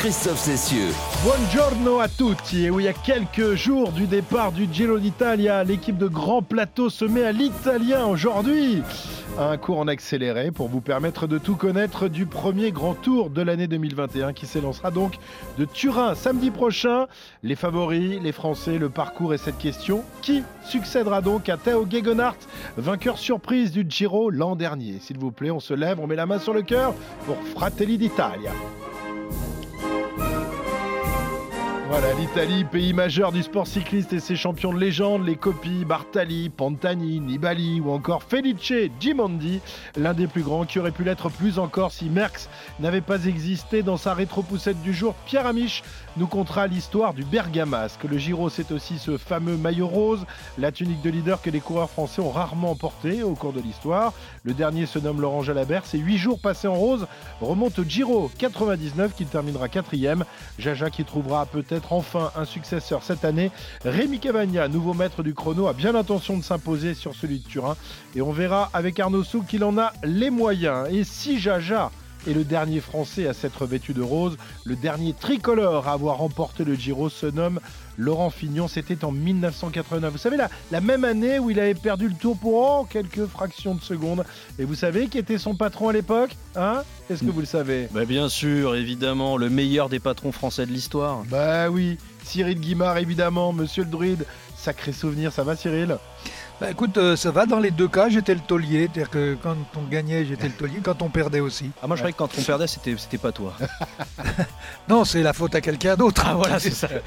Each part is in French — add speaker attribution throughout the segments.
Speaker 1: Christophe Cessieux.
Speaker 2: Buongiorno à tutti. Et oui, il y a quelques jours du départ du Giro d'Italia, l'équipe de Grand Plateau se met à l'italien aujourd'hui. Un cours en accéléré pour vous permettre de tout connaître du premier grand tour de l'année 2021 qui s'élancera donc de Turin samedi prochain. Les favoris, les Français, le parcours et cette question qui succédera donc à Théo Gegenhardt, vainqueur surprise du Giro l'an dernier? S'il vous plaît, on se lève, on met la main sur le cœur pour Fratelli d'Italia. Voilà, l'Italie, pays majeur du sport cycliste et ses champions de légende, les copies Bartali, Pantani, Nibali ou encore Felice Gimondi, l'un des plus grands qui aurait pu l'être plus encore si Merckx n'avait pas existé dans sa rétro-poussette du jour. Pierre Amiche nous contera l'histoire du Bergamasque. Le Giro, c'est aussi ce fameux maillot rose, la tunique de leader que les coureurs français ont rarement porté au cours de l'histoire. Le dernier se nomme Laurent Jalabert. Ses 8 jours passés en rose remontent au Giro 99 qui terminera quatrième. Jaja qui trouvera peut-être enfin un successeur cette année. Rémi Cavagna, nouveau maître du chrono, a bien l'intention de s'imposer sur celui de Turin. Et on verra avec Arnaud Souk qu'il en a les moyens. Et si Jaja est le dernier Français à s'être vêtu de rose, le dernier tricolore à avoir remporté le Giro se nomme Laurent Fignon, c'était en 1989. Vous savez, la, la même année où il avait perdu le tour pour oh, quelques fractions de seconde. Et vous savez qui était son patron à l'époque Hein? Est-ce que vous le savez?
Speaker 3: Bah Bien sûr, évidemment, le meilleur des patrons français de l'histoire.
Speaker 2: Bah oui, Cyril Guimard, évidemment, monsieur le druide. Sacré souvenir, ça va Cyril?
Speaker 4: Bah écoute, euh, ça va dans les deux cas, j'étais le taulier, c'est-à-dire que quand on gagnait, j'étais le taulier, quand on perdait aussi.
Speaker 3: Ah moi je croyais que quand on perdait, c'était, c'était pas toi.
Speaker 4: non, c'est la faute à quelqu'un d'autre.
Speaker 3: Ah voilà, c'est ça.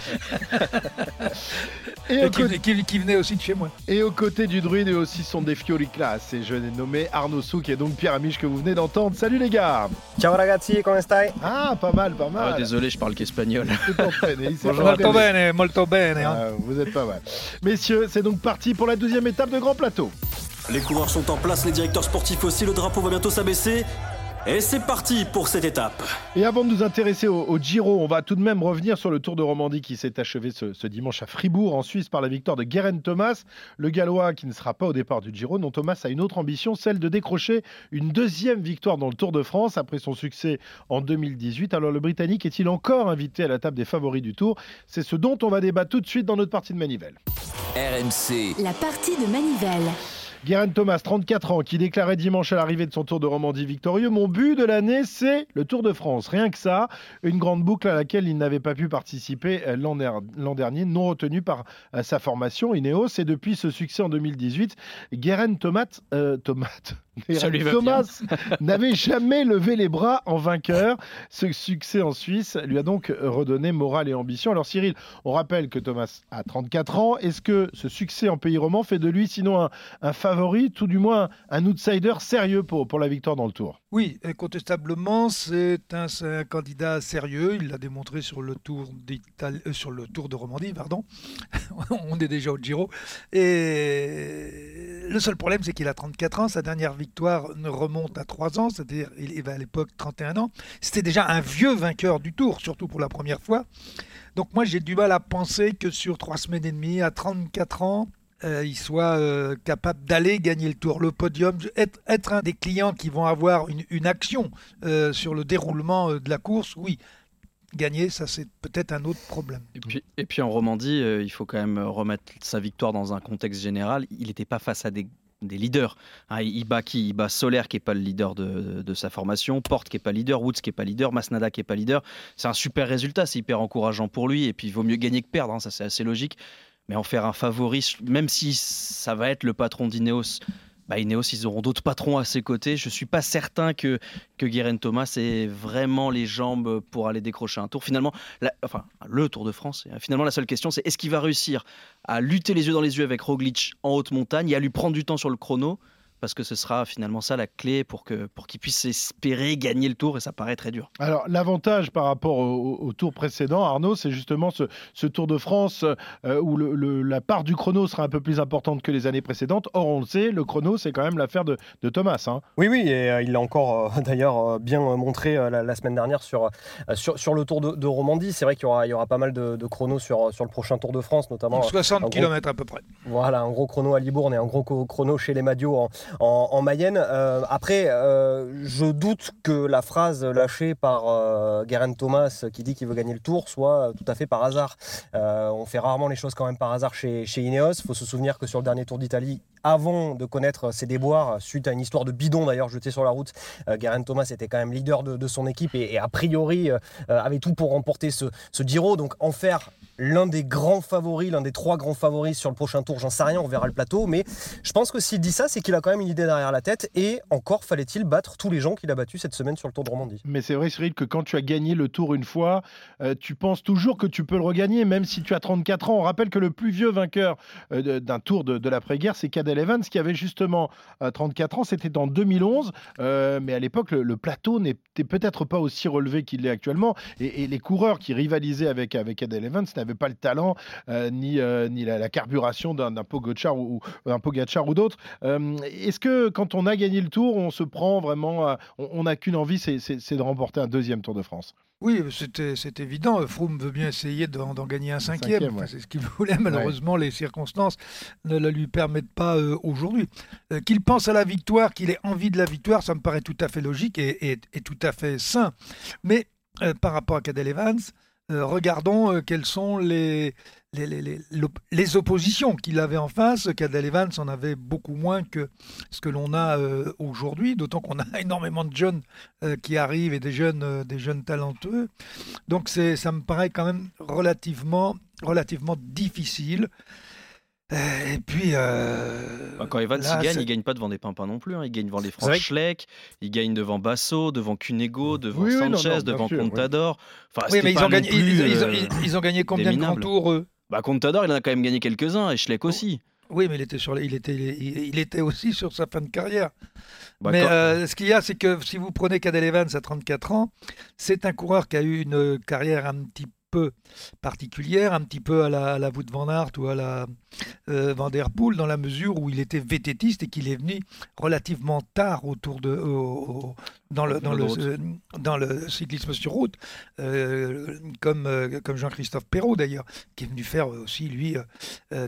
Speaker 4: et qui, qui, venait aussi de chez moi.
Speaker 2: Et aux côtés du druide et aussi son des fiori classe, et je l'ai nommé Arnaud Souk et donc Pierre Amiche que vous venez d'entendre. Salut les gars
Speaker 5: Ciao ragazzi, come stai?
Speaker 2: Ah, pas mal, pas mal.
Speaker 3: Ah, désolé, je parle qu'espagnol.
Speaker 4: molto bene, molto bene. Hein.
Speaker 2: Ah, vous êtes pas mal. Messieurs, c'est donc parti pour la deuxième étape de Grand Plateau.
Speaker 6: Les coureurs sont en place, les directeurs sportifs aussi, le drapeau va bientôt s'abaisser. Et c'est parti pour cette étape.
Speaker 2: Et avant de nous intéresser au, Giro, on va tout de même revenir sur le Tour de Romandie qui s'est achevé ce, dimanche à Fribourg, en Suisse, par la victoire de Guerin Thomas, le Gallois qui ne sera pas au départ du Giro. Non, Thomas a une autre ambition, celle de décrocher une deuxième victoire dans le Tour de France après son succès en 2018. Alors le Britannique est-il encore invité à la table des favoris du Tour? C'est ce dont on va débattre tout de suite dans notre partie de Manivelle.
Speaker 1: RMC.
Speaker 7: La partie de Manivelle.
Speaker 2: Guérin Thomas, 34 ans, qui déclarait dimanche à l'arrivée de son Tour de Romandie victorieux Mon but de l'année, c'est le Tour de France. Rien que ça, une grande boucle à laquelle il n'avait pas pu participer euh, l'an dernier, non retenu par euh, sa formation Ineos. Et depuis ce succès en 2018, Guérin Thomas, euh, Thomas, Thomas n'avait jamais levé les bras en vainqueur. Ce succès en Suisse lui a donc redonné morale et ambition. Alors Cyril, on rappelle que Thomas a 34 ans. Est-ce que ce succès en pays roman fait de lui sinon un, un favori, tout du moins un outsider sérieux pour, pour la victoire dans le Tour?
Speaker 4: Oui, incontestablement, c'est un, candidat sérieux. Il l'a démontré sur le Tour euh, de Romandie, pardon. on est déjà au Giro. Et le seul problème, c'est qu'il a 34 ans. Sa dernière victoire ne remonte à 3 ans, c'est-à-dire il avait à l'époque 31 ans. C'était déjà un vieux vainqueur du Tour, surtout pour la première fois. Donc moi, j'ai du mal à penser que sur 3 semaines et demie, à 34 ans, euh, il soit euh, capable d'aller gagner le tour, le podium, être, un des clients qui vont avoir une, action euh, sur le déroulement de la course, oui. Gagner, ça c'est peut-être un autre problème.
Speaker 3: Et puis, en Romandie, il faut quand même remettre sa victoire dans un contexte général. Il n'était pas face à des leaders. Hein, il bat qui Il bat Solaire qui n'est pas le leader de, sa formation, Porte qui n'est pas leader, Woods qui n'est pas leader, Masnada qui n'est pas leader. C'est un super résultat, c'est hyper encourageant pour lui. Et puis il vaut mieux gagner que perdre, hein, ça c'est assez logique mais en faire un favori, même si ça va être le patron d'Ineos, bah Ineos, ils auront d'autres patrons à ses côtés. Je ne suis pas certain que, que Guérin Thomas ait vraiment les jambes pour aller décrocher un tour. Finalement, enfin, le Tour de France, finalement, la seule question, c'est est-ce qu'il va réussir à lutter les yeux dans les yeux avec Roglic en haute montagne et à lui prendre du temps sur le chrono parce que ce sera finalement ça la clé pour que pour qu'il puisse espérer gagner le tour et ça paraît très dur.
Speaker 2: Alors l'avantage par rapport au, tour précédent, Arnaud, c'est justement ce, Tour de France euh, où la part du chrono sera un peu plus importante que les années précédentes. Or, on le sait, le chrono, c'est quand même l'affaire de, Thomas. Hein.
Speaker 5: Oui, oui, et euh, il l'a encore d'ailleurs bien montré la, semaine dernière sur, sur, sur le Tour de, Romandie. C'est vrai qu'il y aura, il y aura pas mal de, de chronos sur, sur le prochain Tour de France, notamment.
Speaker 4: 60 km à peu près.
Speaker 5: Voilà, un gros chrono à Libourne et un gros chrono chez les Madios en, en, Mayenne. Euh, après, euh, je doute que la phrase lâchée par euh, Thomas qui dit qu'il veut gagner le Tour soit tout à fait par hasard. On fait rarement les choses quand même par hasard chez, Ineos. Il faut se souvenir que sur le dernier Tour d'Italie, avant de connaître ses déboires, suite à une histoire de bidon d'ailleurs jeté sur la route. Euh, Thomas était quand même leader de, son équipe et, a priori avait tout pour remporter ce, ce Giro. Donc en faire l'un des grands favoris, l'un des trois grands favoris sur le prochain tour, j'en sais rien, on verra le plateau. Mais je pense que s'il dit ça, c'est qu'il a quand même une idée derrière la tête. Et encore fallait-il battre tous les gens qu'il a battus cette semaine sur le Tour de Romandie.
Speaker 2: Mais c'est vrai, Cyril, que quand tu as gagné le tour une fois, euh, tu penses toujours que tu peux le regagner, même si tu as 34 ans. On rappelle que le plus vieux vainqueur euh, d'un tour de, l'après-guerre, c'est Cadel Evans, qui avait justement 34 euh, ans. C'était en 2011. mais à l'époque, le, plateau n'était peut-être pas aussi relevé qu'il l'est actuellement. Et, les coureurs qui rivalisaient avec, avec Cadel Evans n'avait pas le talent euh, ni, euh, ni la, carburation d'un Pogacar ou, un Pogacar ou d'autres. Euh, est-ce que quand on a gagné le Tour, on se prend vraiment, on n'a qu'une envie, c'est de remporter un deuxième Tour de France?
Speaker 4: Oui, c'est évident. Froome veut bien essayer d'en gagner un cinquième. C'est ce qu'il voulait. Malheureusement, les circonstances ne le lui permettent pas aujourd'hui. qu'il pense à la victoire, qu'il ait envie de la victoire, ça me paraît tout à fait logique et, et tout à fait sain. Mais par rapport à Cadel Evans, euh, regardons euh, quelles sont les, oppositions qu'il avait en face. Cadel Evans en avait beaucoup moins que ce que l'on a euh, aujourd'hui, d'autant qu'on a énormément de jeunes qui arrivent et des jeunes, des jeunes talentueux. Donc ça me paraît quand même relativement difficile. Et puis. Euh,
Speaker 3: bah, quand Evans il gagne, il gagne pas devant des pimpins non plus. Hein. Il gagne devant les Franck Schleck, il gagne devant Basso, devant Cunego, devant Sanchez, devant Contador.
Speaker 4: Enfin, oui, mais ils ont, gagné, ils, ont gagné combien de grands tours eux?
Speaker 3: Bah, Contador, il en a quand même gagné quelques-uns et Schleck aussi.
Speaker 4: Oui, mais il était, sur, il, était, il, était aussi sur sa fin de carrière. Bah, mais euh, ce qu'il y a, c'est que si vous prenez Cadel Evans à 34 ans, c'est un coureur qui a eu une carrière un petit peu peu particulière, un petit peu à la, à la Wout van Aert ou à la euh, Van Der Poel, dans la mesure où il était vététiste et qu'il est venu relativement tard autour de, dans, le, dans, le, euh, dans le cyclisme sur route, euh, comme, comme Jean-Christophe Perrault d'ailleurs, qui est venu faire aussi, lui,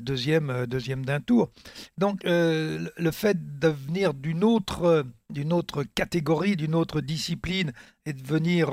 Speaker 4: deuxième, deuxième d'un tour. Donc le fait de venir d'une autre, d'une autre catégorie, d'une autre discipline et de venir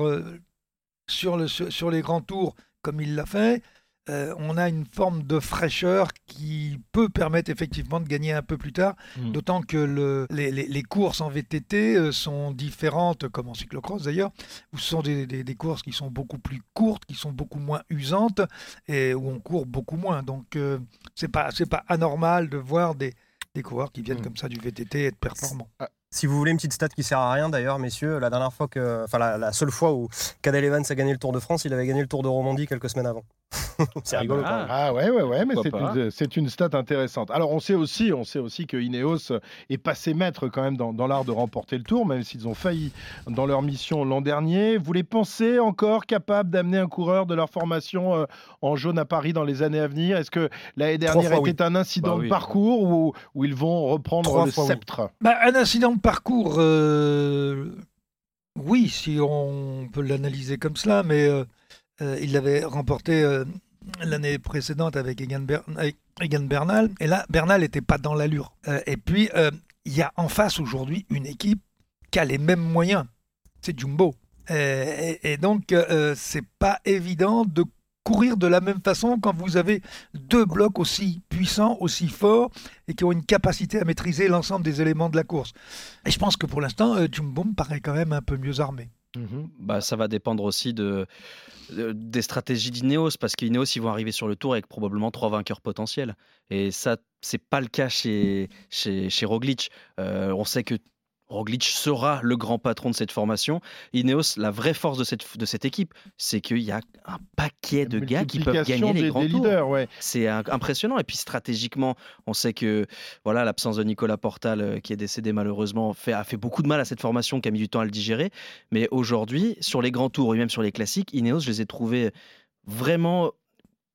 Speaker 4: sur, le, sur les grands tours comme il l'a fait, euh, on a une forme de fraîcheur qui peut permettre effectivement de gagner un peu plus tard, mm. d'autant que le, les, courses en VTT euh, sont différentes, comme en cyclocross d'ailleurs, où ce sont des, des, courses qui sont beaucoup plus courtes, qui sont beaucoup moins usantes et où on court beaucoup moins. Donc euh, c'est pas c'est pas anormal de voir des, des coureurs qui viennent mm. comme ça du VTT être performants.
Speaker 5: Si vous voulez une petite stat qui sert à rien d'ailleurs, messieurs, la dernière fois que, enfin la, seule fois où Cadel Evans a gagné le Tour de France, il avait gagné le Tour de Romandie quelques semaines avant.
Speaker 2: c'est ah rigolo. Bah. Ah ouais, ouais, ouais, mais c'est une, stat intéressante. Alors on sait aussi, on sait aussi que Ineos est passé maître quand même dans, l'art de remporter le Tour, même s'ils ont failli dans leur mission l'an dernier. Vous les pensez encore capables d'amener un coureur de leur formation euh, en jaune à Paris dans les années à venir? Est-ce que l'année dernière était un incident bah de parcours ou, où, ils vont reprendre le sceptre?
Speaker 4: Bah, Un incident de parcours. Euh, oui, si on peut l'analyser comme cela, mais euh, euh, il l'avait remporté euh, l'année précédente avec Egan, Bernal. Et là, Bernal n'était pas dans l'allure. Euh, et puis, il y a en face aujourd'hui une équipe qui a les mêmes moyens. C'est Jumbo. Et, et donc, c'est pas évident de courir de la même façon quand vous avez deux blocs aussi puissants, aussi forts et qui ont une capacité à maîtriser l'ensemble des éléments de la course. Et je pense que pour l'instant, Jumbo me paraît quand même un peu mieux armé.
Speaker 3: Mmh bah, ça va dépendre aussi de, des stratégies d'Ineos, parce qu'Ineos, ils vont arriver sur le tour avec probablement trois vainqueurs potentiels. Et ça, c'est pas le cas chez, chez, chez Roglic. Euh, on sait que Roglic sera le grand patron de cette formation. Ineos, la vraie force de cette, de cette équipe, c'est qu'il y a un paquet de gars qui peuvent gagner les grands tours.
Speaker 2: Ouais.
Speaker 3: C'est impressionnant. Et puis stratégiquement, on sait que voilà l'absence de Nicolas Portal, euh, qui est décédé malheureusement, fait, a fait beaucoup de mal à cette formation qui a mis du temps à le digérer. Mais aujourd'hui, sur les grands tours et même sur les classiques, Ineos, je les ai trouvés vraiment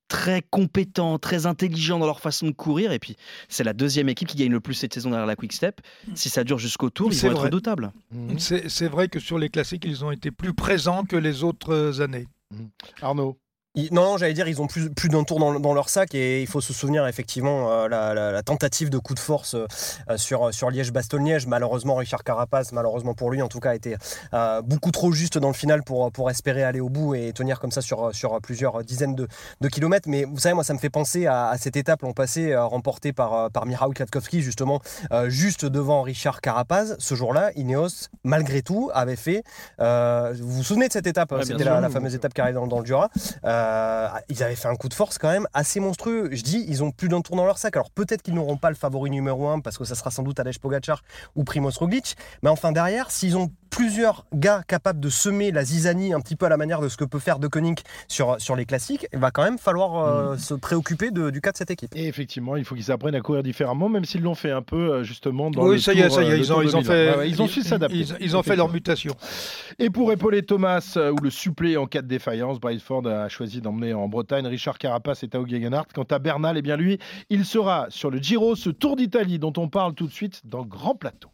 Speaker 3: très compétents, très intelligents dans leur façon de courir. Et puis, c'est la deuxième équipe qui gagne le plus cette saison derrière la Quick Step. Si ça dure jusqu'au tour, ils vont être redoutables.
Speaker 4: Mmh. C'est vrai que sur les classiques, ils ont été plus présents que les autres années.
Speaker 2: Mmh.
Speaker 5: Non, j'allais dire, ils ont plus, plus d'un tour dans, leur sac et il faut se souvenir effectivement euh, la, tentative de coup de force euh, sur, sur Liège-Bastogne-Liège. Malheureusement, Richard Carapaz, malheureusement pour lui en tout cas, été euh, beaucoup trop juste dans le final pour, pour espérer aller au bout et tenir comme ça sur, sur plusieurs dizaines de, de kilomètres. Mais vous savez, moi, ça me fait penser à, cette étape l'an passé remportée par, par Michał Kwiatkowski, justement, juste devant Richard Carapaz. Ce jour-là, Ineos, malgré tout, avait fait. vous vous souvenez de cette étape C'était la, fameuse étape qui arrive dans, dans le Jura. Euh, ils avaient fait un coup de force quand même assez monstrueux. Je dis, ils ont plus d'un tour dans leur sac. Alors peut-être qu'ils n'auront pas le favori numéro 1 parce que ça sera sans doute Alej Pogacar ou Primoz Roglic. Mais enfin derrière, s'ils ont plusieurs gars capables de semer la zizanie un petit peu à la manière de ce que peut faire De Koning sur, sur les classiques, il va quand même falloir euh, mm. se préoccuper du cas de cette équipe.
Speaker 2: Et effectivement, il faut qu'ils apprennent à courir différemment, même s'ils l'ont fait un peu euh, justement dans
Speaker 4: oui,
Speaker 2: le
Speaker 4: ça y est, ça y est, ils ont, ils ont fait,
Speaker 2: ils ont su s'adapter.
Speaker 4: Ils, ont fait leur mutation.
Speaker 2: Et pour épauler Thomas ou le suppléer en cas de défaillance, Ford a choisi d'emmener en Bretagne Richard Carapace et Tao Gegenhardt. Quant à Bernal, eh bien lui, il sera sur le Giro, ce Tour d'Italie dont on parle tout de suite dans Grand Plateau.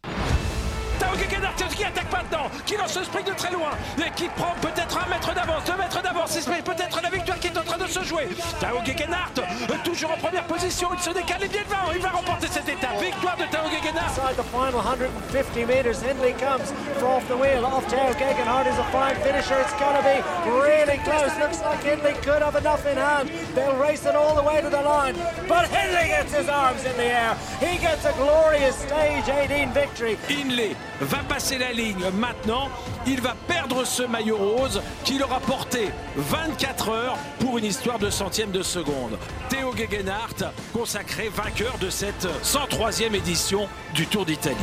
Speaker 8: Qui attaque maintenant, qui lance le sprint de très loin et qui prend peut-être un mètre d'avance, deux mètres d'avance. C'est peut-être la victoire qui est en train de se jouer. Tao Gegenhardt, toujours en première position, il se décale et bien devant. Il va remporter cette étape. Victoire de Tao Gegenhardt.
Speaker 9: Inside the final 150 meters, Hindley comes off the wheel. Off Tao Gegenhardt is a fine finisher. It's to be really close. Looks like Hindley could have enough in hand. They'll race it all the way to the line. But Hindley gets his arms in the air. He gets a glorious stage 18 victory.
Speaker 8: Hindley va passer la ligne maintenant. Il va perdre ce maillot rose qui leur a porté 24 heures pour une histoire de centième de seconde. Théo Gegenhardt, consacré vainqueur de cette 103e édition du Tour d'Italie.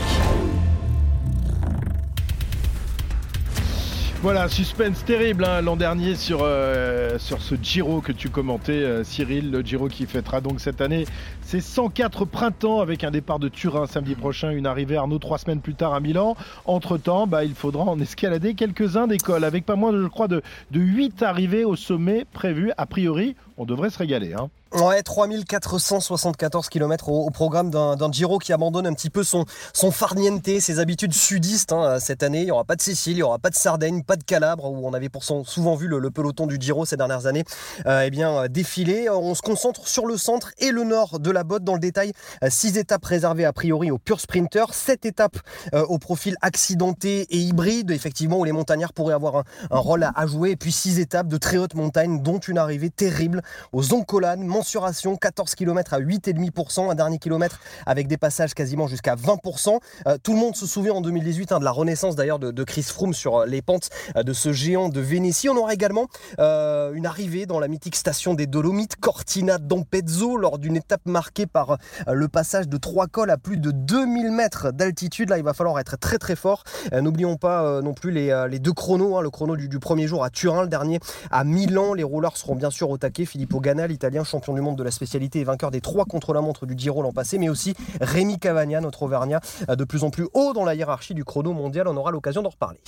Speaker 2: Voilà, suspense terrible hein, l'an dernier sur, euh, sur ce Giro que tu commentais, euh, Cyril. Le Giro qui fêtera donc cette année ses 104 printemps avec un départ de Turin samedi prochain, une arrivée Arnaud trois semaines plus tard à Milan. Entre-temps, bah, il faudra en escalader quelques-uns d'école avec pas moins, je crois, de, de 8 arrivées au sommet prévues. A priori, on devrait se régaler. Hein.
Speaker 5: Ouais, 3474 km au, programme d'un Giro qui abandonne un petit peu son, son farniente, ses habitudes sudistes hein, cette année. Il n'y aura pas de Sicile, il n'y aura pas de Sardaigne, pas de Calabre, où on avait pourtant souvent vu le, peloton du Giro ces dernières années euh, eh bien, défiler. On se concentre sur le centre et le nord de la botte. Dans le détail, euh, six étapes réservées a priori aux purs sprinters, sept étapes euh, au profil accidenté et hybride, effectivement, où les montagnards pourraient avoir un, rôle à, jouer. Et puis six étapes de très haute montagne, dont une arrivée terrible aux Oncolanes mensuration 14 km à 8,5%, un dernier kilomètre avec des passages quasiment jusqu'à 20%. Euh, tout le monde se souvient en 2018 hein, de la renaissance d'ailleurs de, Chris Froome sur euh, les pentes euh, de ce géant de Vénétie. On aura également une arrivée dans la mythique station des Dolomites, Cortina d'Ampezzo, lors d'une étape marquée par le passage de trois cols à plus de 2000 mètres d'altitude. Là, il va falloir être très très fort. N'oublions pas non plus les, deux chronos, hein. le chrono du, premier jour à Turin, le dernier à Milan. Les rouleurs seront bien sûr au taquet. Filippo Ganna, l'italien champion du monde de la spécialité et vainqueur des trois contre-la-montre du Giro l'an passé, mais aussi Rémi Cavagna, notre Auvergnat, euh, de plus en plus haut dans la hiérarchie du chrono mondial. On aura l'occasion d'en reparler.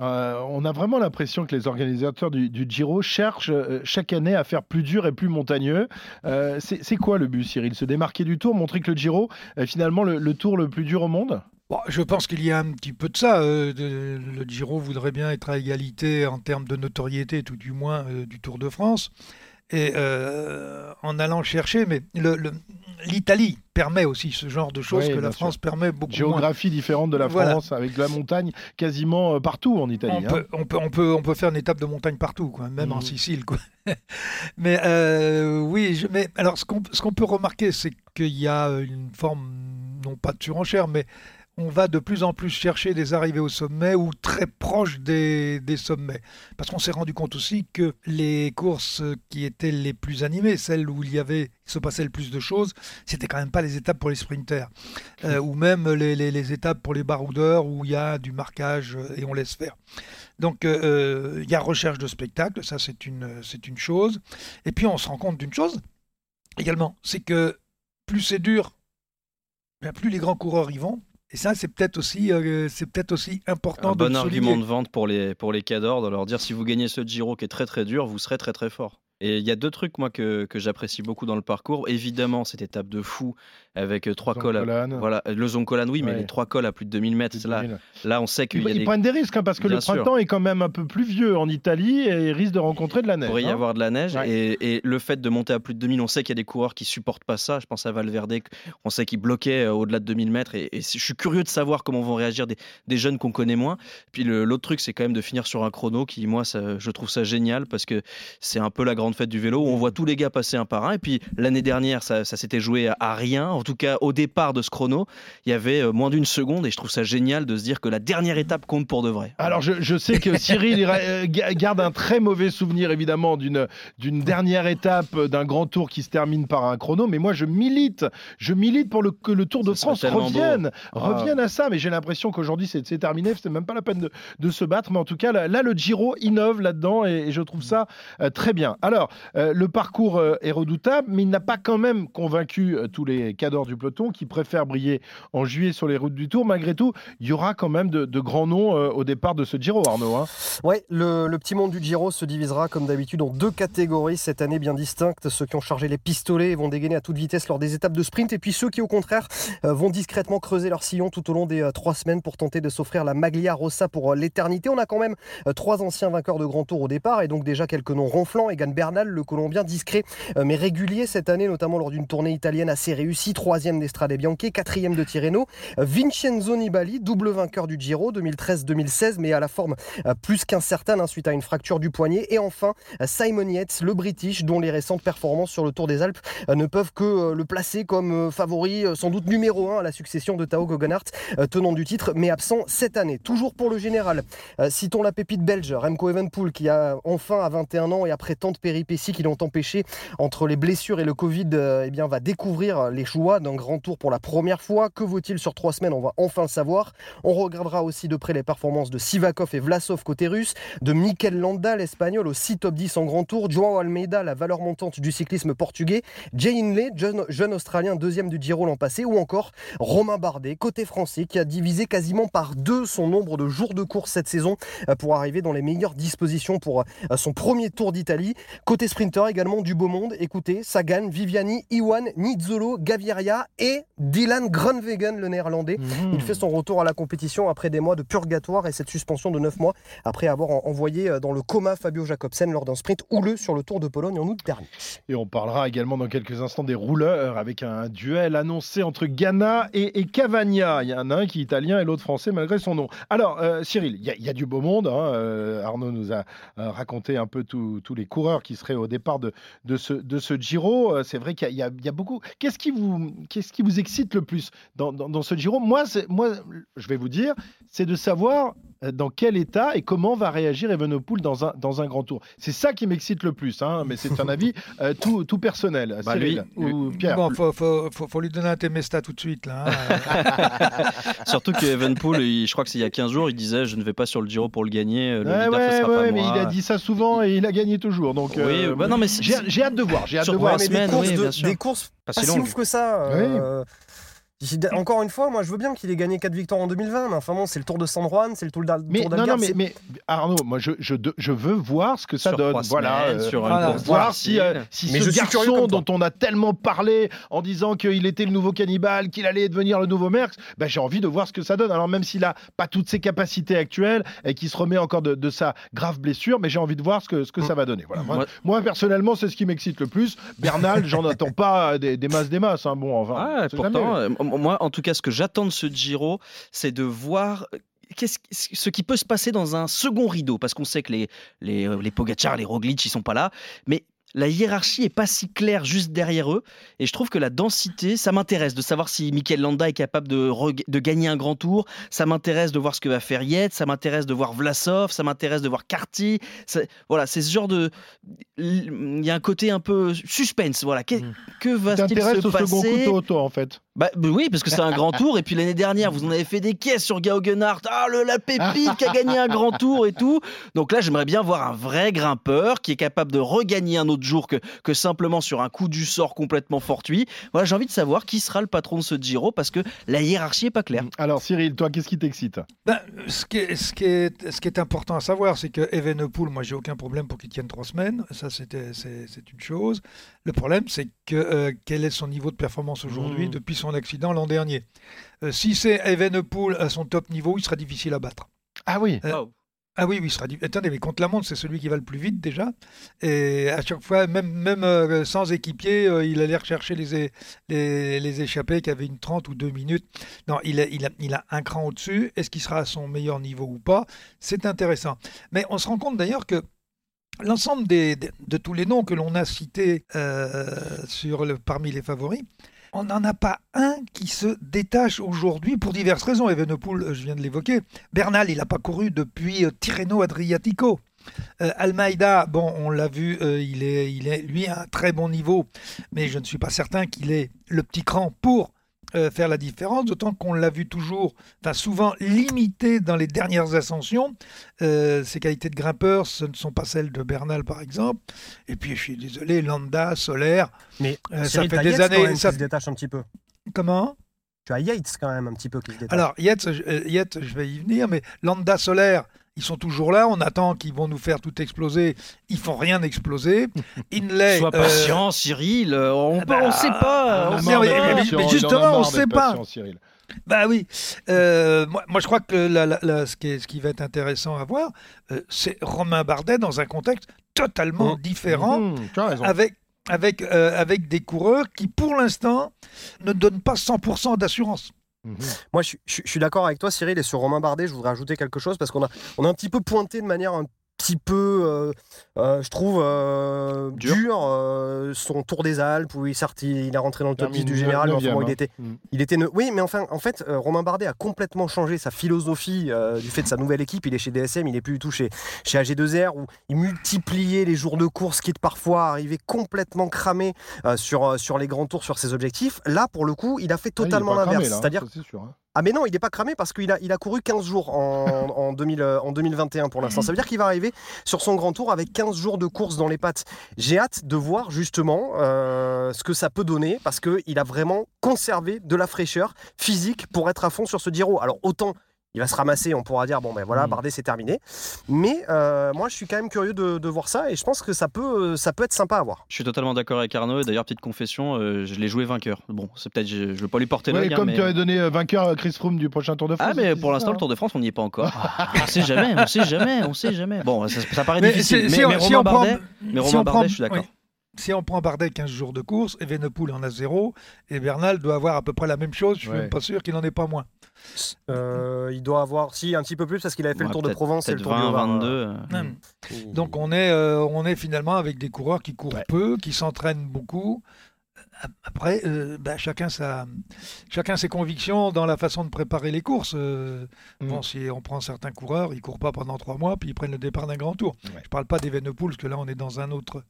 Speaker 2: Euh, on a vraiment l'impression que les organisateurs du, Giro cherchent euh, chaque année à faire plus dur et plus montagneux. c'est quoi le but, Cyril? Se démarquer du tour, montrer que le Giro est finalement le, tour le plus dur au monde?
Speaker 4: Je pense qu'il y a un petit peu de ça. le Giro voudrait bien être à égalité en termes de notoriété, tout du moins du Tour de France et euh, en allant chercher, mais l'Italie permet aussi ce genre de choses que la France permet beaucoup
Speaker 2: Géographie différente de la France, avec la montagne quasiment euh, partout en Italie.
Speaker 4: On, hein. peut, on, peut, on, peut, on, peut, faire une étape de montagne partout, quoi, même en mmh. Sicile. Quoi. mais euh, oui, je, mais alors ce qu'on peut remarquer, c'est qu'il y a une forme, non pas de surenchère, mais on va de plus en plus chercher des arrivées au sommet ou très proches des, des sommets. Parce qu'on s'est rendu compte aussi que les courses qui étaient les plus animées, celles où il y avait, il se passait le plus de choses, c'était quand même pas les étapes pour les sprinters. Euh, ou même les, les- les étapes pour les baroudeurs où il y a du marquage et on laisse faire. Donc euh, euh, il y a recherche de spectacle, ça c'est une, c'est une chose. Et puis on se rend compte d'une chose également, c'est que plus c'est dur, bien plus les grands coureurs y vont. Et ça, c'est peut-être aussi, euh, c'est peut-être aussi important
Speaker 3: Un
Speaker 4: de
Speaker 3: bon argument de vente pour les, pour les cadors, de leur dire si vous gagnez ce Giro qui est très très dur, vous serez très très fort. Et il y a deux trucs moi que, que j'apprécie beaucoup dans le parcours. Évidemment, cette étape de fou avec euh, trois cols. à-. Voilà, le Zoncolan, oui, mais les trois cols à plus de 2000 mètres, là, là, on sait qu'il y a
Speaker 2: Ils
Speaker 3: des...
Speaker 2: prennent des risques hein, parce que
Speaker 3: Bien
Speaker 2: le
Speaker 3: sûr.
Speaker 2: printemps est quand même un peu plus vieux en Italie et ils risquent de rencontrer de la
Speaker 3: Il
Speaker 2: neige.
Speaker 3: pourrait y
Speaker 2: hein.
Speaker 3: avoir de la neige
Speaker 2: Ouais.
Speaker 3: et, et le fait de monter à plus de 2000, on sait qu'il y a des coureurs qui supportent pas ça. Je pense à Valverde, on sait qu'il bloquait euh, au-delà de 2000 mètres et, et je suis curieux de savoir comment vont réagir des, des jeunes qu'on connaît moins. Puis l'autre truc, c'est quand même de finir sur un chrono qui, moi, ça- je trouve ça génial parce que c'est un peu la grande fête du vélo où on voit tous les gars passer un par un. Et puis l'année dernière, ça, ça s'était joué à, rien. En tout cas, au départ de ce chrono, il y avait euh, moins d'une seconde et je trouve ça génial de se dire que la dernière étape compte pour de vrai.
Speaker 2: Alors je, je sais que Cyril il, euh, ga- garde un très mauvais souvenir évidemment d'une d'une dernière étape euh, d'un grand tour qui se termine par un chrono, mais moi je milite, je milite pour le, que le Tour de
Speaker 3: Ça
Speaker 2: France revienne,
Speaker 3: beau. Ah.
Speaker 2: revienne à ça. Mais j'ai l'impression qu'aujourd'hui c'est c'est terminé, c'est même pas la peine de, de se battre. Mais en tout cas là, là, le Giro innove là-dedans et, et je trouve ça euh, très bien. Alors euh, le parcours euh, est redoutable, mais il n'a pas quand même convaincu euh, tous les cadors du peloton qui préfèrent briller en juillet sur les routes du Tour. Malgré tout, il y aura quand même de, grands noms au départ de ce Giro, Arnaud. hein.
Speaker 5: Ouais, le, petit monde du Giro se divisera comme d'habitude en deux catégories cette année bien distinctes. Ceux qui ont chargé les pistolets et vont dégainer à toute vitesse lors des étapes de sprint, et puis ceux qui au contraire vont discrètement creuser leur sillon tout au long des trois semaines pour tenter de s'offrir la Maglia Rossa pour l'éternité. On a quand même trois anciens vainqueurs de Grand Tour au départ et donc déjà quelques noms ronflants. Egan Bernal, le Colombien discret euh, mais régulier cette année, notamment lors d'une tournée italienne assez réussie, troisième d'Estrade Bianchi, quatrième de Tirreno. Euh, Vincenzo Nibali, double vainqueur du Giro 2013-2016, mais à la forme euh, plus qu'incertaine hein, suite à une fracture du poignet. Et enfin, Simon Yates, le British, dont les récentes performances sur le Tour des Alpes ne peuvent que le placer comme favori, sans doute numéro 1 à la succession de Tao Goggenhardt, tenant du titre, mais absent cette année. Toujours pour le général, citons la pépite belge, Remco Evenepoel, qui a enfin à 21 ans et après tant de péripéties qui l'ont empêché entre les blessures et le Covid, euh, eh bien, va découvrir les choix d'un grand tour pour la première fois. Que vaut-il sur trois semaines? On va enfin le savoir. On regardera aussi de près les performances de Sivakov et Vlasov côté russe, de Mikel Landa, l'espagnol, aussi top 10 en grand tour, Joao Almeida, la valeur montante du cyclisme portugais, Jay Hindley, jeune, jeune australien deuxième du Giro l'an passé, ou encore Romain Bardet, côté français, qui a divisé quasiment par deux son nombre de jours de course cette saison euh, pour arriver dans les meilleures dispositions pour euh, son premier tour d'Italie. Côté sprinter également du beau monde, écoutez, Sagan, Viviani, Iwan, Nizzolo, Gaviria et Dylan Groenewegen, le néerlandais.
Speaker 2: Mhm.
Speaker 5: Il fait son retour à la compétition après des mois de purgatoire et cette suspension de 9 mois après avoir en- envoyé euh, dans le coma Fabio Jacobsen lors d'un sprint houleux sur le Tour de Pologne en août dernier.
Speaker 2: Et on parlera également dans quelques instants des rouleurs avec un duel annoncé entre Ghana et, et Cavagna. Il y en a un qui est italien et l'autre français malgré son nom. Alors, euh, Cyril, il y, a- il y a du beau monde. hein. Euh, Arnaud nous a raconté un peu tous tous les coureurs qui seraient au départ de, ce, de ce Giro. Euh, C'est vrai qu'il y, a- beaucoup. Qu'est-ce qui, vous- qui vous excite le plus dans, dans- ce Giro? Moi, moi, je vais vous dire, c'est de savoir dans quel état et comment va réagir Evenepoel dans un, dans un grand tour? C'est ça qui m'excite le plus, hein, mais c'est un avis euh, tout, tout personnel.
Speaker 3: Bah,
Speaker 2: Cyril
Speaker 3: lui-
Speaker 2: ou Pierre
Speaker 4: Bon, faut, faut, faut, faut lui donner un Temesta tout de suite. Là, hein.
Speaker 3: Surtout que Evenpool, il- je crois que c'est il y a 15 jours, il disait je ne vais pas sur le Giro pour le gagner, le
Speaker 2: Ouais, ouais,
Speaker 3: ce sera
Speaker 2: ouais,
Speaker 3: pas
Speaker 2: mais
Speaker 3: moi.
Speaker 2: il a dit ça souvent et il a gagné toujours. Donc,
Speaker 3: Oui,
Speaker 2: euh,
Speaker 3: bah non, mais
Speaker 2: j'ai j'ai hâte de voir. J'ai hâte
Speaker 3: Sur
Speaker 2: de voir.
Speaker 5: des courses,
Speaker 3: oui,
Speaker 5: de- des courses
Speaker 3: Pas
Speaker 5: pas
Speaker 3: si
Speaker 5: si
Speaker 3: longue.
Speaker 5: ouf que ça. euh, Encore une fois, moi je veux bien qu'il ait gagné 4 victoires en 2020, mais enfin bon, c'est le Tour de San Juan, c'est le Tour d'Al-
Speaker 2: Mais non,
Speaker 5: d'Algarve.
Speaker 2: non, mais, Arnaud, moi je, je, je veux voir ce que ça
Speaker 3: Sur
Speaker 2: donne. Voilà,
Speaker 3: semaines, sur une
Speaker 4: voilà.
Speaker 3: course
Speaker 2: voir si, euh, si
Speaker 5: Mais
Speaker 2: ce
Speaker 5: je
Speaker 2: garçon dont on a tellement parlé en disant qu'il était le nouveau cannibale, qu'il allait devenir le nouveau Merckx, ben, j'ai envie de voir ce que ça donne. Alors même s'il a pas toutes ses capacités actuelles et qu'il se remet encore de, de sa grave blessure, mais j'ai envie de voir ce que, ce que ça va donner. Voilà. Moi,
Speaker 3: Ouais.
Speaker 2: moi, personnellement, c'est ce qui m'excite le plus. Bernal, j'en attends pas des, des masses des masses. hein. Bon, enfin,
Speaker 3: pourtant,
Speaker 2: jamais.
Speaker 3: Moi, en tout cas, ce que j'attends de ce Giro, c'est de voir euh, ce qui peut se passer dans un second rideau, parce qu'on sait que les, les, euh, les Pogacar, les Roglic, ils sont pas là, mais la hiérarchie est pas si claire juste derrière eux. Et je trouve que la densité, ça m'intéresse de savoir si Mikel Landa est capable de, de gagner un grand tour. Ça m'intéresse de voir ce que va faire Yet. Ça m'intéresse de voir Vlasov. Ça m'intéresse de voir Carty. Voilà, c'est ce genre de. Il y a un côté un peu suspense. Voilà, que,
Speaker 2: Mmh.
Speaker 3: que va-t-il se
Speaker 2: au
Speaker 3: passer
Speaker 2: second couteau, toi, en fait.
Speaker 3: Bah, oui, parce que c'est un grand tour. Et puis l'année dernière, vous en avez fait des caisses sur Gauguenhardt. Ah, le, la pépite qui a gagné un grand tour et tout. Donc là, j'aimerais bien voir un vrai grimpeur qui est capable de regagner un autre jour que, que simplement sur un coup du sort complètement fortuit. Voilà, j'ai envie de savoir qui sera le patron de ce Giro parce que la hiérarchie est pas claire.
Speaker 2: Alors, Cyril, toi, qu'est-ce qui t'excite?
Speaker 4: Ben, ce, qui est, ce, qui est, ce qui est important à savoir, c'est que Evenepoel, moi, j'ai aucun problème pour qu'il tienne trois semaines. Ça, c'était, c'est, c'est une chose. Le problème, c'est que euh, quel est son niveau de performance aujourd'hui
Speaker 2: Mmh.
Speaker 4: depuis son accident l'an dernier? Euh, si c'est Evenepoel à son top niveau, il sera difficile à battre.
Speaker 2: Ah oui
Speaker 4: Euh, Ah oui, oui, il sera Attendez, mais contre la montre, c'est celui qui va le plus vite déjà. Et à chaque fois, même, même euh, sans équipier, euh, il allait rechercher les, les, les échappés qui avaient une 30 ou 2 minutes. Non, il a, il a, il a un cran au-dessus. Est-ce qu'il sera à son meilleur niveau ou pas? C'est intéressant. Mais on se rend compte d'ailleurs que l'ensemble de, tous les noms que l'on a cités euh, parmi les favoris, on n'en a pas un qui se détache aujourd'hui pour diverses raisons. Evenepoel, euh, je viens de l'évoquer. Bernal, il n'a pas couru depuis euh, Tirreno Adriatico. Euh, Almeida, bon, on l'a vu, il, est, il est lui à un très bon niveau, mais je ne suis pas certain qu'il ait le petit cran pour euh, faire la différence, d'autant qu'on l'a vu toujours, enfin souvent limité dans les dernières ascensions. Euh, ses qualités de grimpeur, ce ne sont pas celles de Bernal par exemple. Et puis je suis désolé, Landa, Solaire,
Speaker 5: Mais
Speaker 4: euh, ça fait des
Speaker 5: Yates, quand
Speaker 4: années.
Speaker 5: même,
Speaker 4: ça-
Speaker 5: se détache un petit peu.
Speaker 4: Comment?
Speaker 5: Tu as Yates quand même un petit peu qui se détache.
Speaker 4: Alors, Yates, je- Yates, je vais y venir, mais Landa Solaire, ils sont toujours là. On attend qu'ils vont nous faire tout exploser. Ils font rien exploser. Inlay.
Speaker 3: Sois
Speaker 4: euh,
Speaker 3: patient, Cyril. euh, On
Speaker 4: bah,
Speaker 3: ne sait pas.
Speaker 4: on
Speaker 3: on
Speaker 4: mais-
Speaker 3: pas.
Speaker 4: mais- mais justement, on sait pas.
Speaker 2: Cyril.
Speaker 4: Bah oui. Euh, moi, moi, je crois que la- la- la- ce, qui est- ce qui va être intéressant à voir, euh, c'est Romain Bardet dans un contexte totalement différent,
Speaker 2: Mmh, tu as raison.
Speaker 4: avec, avec, euh, avec des coureurs qui, pour l'instant, ne donnent pas 100% d'assurance.
Speaker 2: Mmh.
Speaker 5: Moi, je, suis- d'accord avec toi, Cyril, et sur Romain Bardet, je voudrais ajouter quelque chose parce qu'on a, on a un petit peu pointé de manière un petit peu, euh, euh, je trouve, euh,
Speaker 3: Dur.
Speaker 5: dur, son Tour des Alpes où il, certes, il il est rentré dans le top 10 du général. il était,
Speaker 2: hein. Mmh.
Speaker 5: il était ne- Oui, mais enfin, en fait, Romain Bardet a complètement changé sa philosophie du fait de sa nouvelle équipe. Il est chez DSM, il est plus du tout chez, chez AG2R où il multipliait les jours de course, quitte parfois à arriver complètement cramé sur, sur les grands tours, sur ses objectifs. Là, pour le coup, il a fait
Speaker 2: Ah,
Speaker 5: totalement l'inverse.
Speaker 2: là, hein,
Speaker 5: C'est-à-dire ah mais non, il n'est pas cramé parce qu'il a, il a couru 15 jours en, en, 2000, euh, en 2021 pour l'instant. Ça veut dire qu'il va arriver sur son grand tour avec 15 jours de course dans les pattes. J'ai hâte de voir justement euh, ce que ça peut donner parce qu'il a vraiment conservé de la fraîcheur physique pour être à fond sur ce Giro. Alors autant... Il va se ramasser, on pourra dire, bon ben voilà,
Speaker 2: Mm.
Speaker 5: Bardet c'est terminé. Mais euh, moi je suis quand même curieux de, de voir ça et je pense que ça peut, ça peut être sympa à voir.
Speaker 3: Je suis totalement d'accord avec Arnaud. Et d'ailleurs, petite confession, euh, je l'ai joué vainqueur. Bon, c'est peut-être, je ne veux pas lui porter
Speaker 2: Ouais,
Speaker 3: l'œil. hein,
Speaker 2: comme
Speaker 3: mais...
Speaker 2: tu avais donné euh, vainqueur à Chris Froome du prochain Tour de France.
Speaker 3: Ah, mais pour l'instant,
Speaker 2: hein.
Speaker 3: le Tour de France, on n'y est pas encore. on sait jamais, on sait jamais, on sait jamais. Bon, ça, ça paraît
Speaker 4: Mais
Speaker 3: difficile.
Speaker 4: si-
Speaker 3: mais,
Speaker 4: si on-
Speaker 3: mais
Speaker 4: si
Speaker 3: Romain
Speaker 4: on prend-
Speaker 3: Bardet, mais Romain
Speaker 4: prend-
Speaker 3: je suis d'accord.
Speaker 4: oui. Si on prend Bardet 15 jours de course, Evenepoel en a zéro, et Bernal doit avoir à peu près la même chose. Je suis
Speaker 2: Ouais.
Speaker 4: même pas sûr qu'il n'en ait pas moins.
Speaker 5: Euh, il doit avoir, si, un petit peu plus parce qu'il avait fait
Speaker 3: Ouais,
Speaker 5: le Tour de Provence et le Tour du
Speaker 3: 20,
Speaker 5: Haut-Rhin.
Speaker 3: 22. euh.
Speaker 5: Il-
Speaker 4: Donc on est, euh, on est finalement avec des coureurs qui courent
Speaker 2: Ouais.
Speaker 4: peu, qui s'entraînent beaucoup. Après, euh, bah, chacun, sa, chacun ses convictions dans la façon de préparer les courses. Euh,
Speaker 2: Mm.
Speaker 4: Bon, si on prend certains coureurs, ils courent pas pendant trois mois, puis ils prennent le départ d'un grand tour.
Speaker 2: Ouais.
Speaker 4: Je parle pas d'Evenepoel, parce que là on est dans un autre,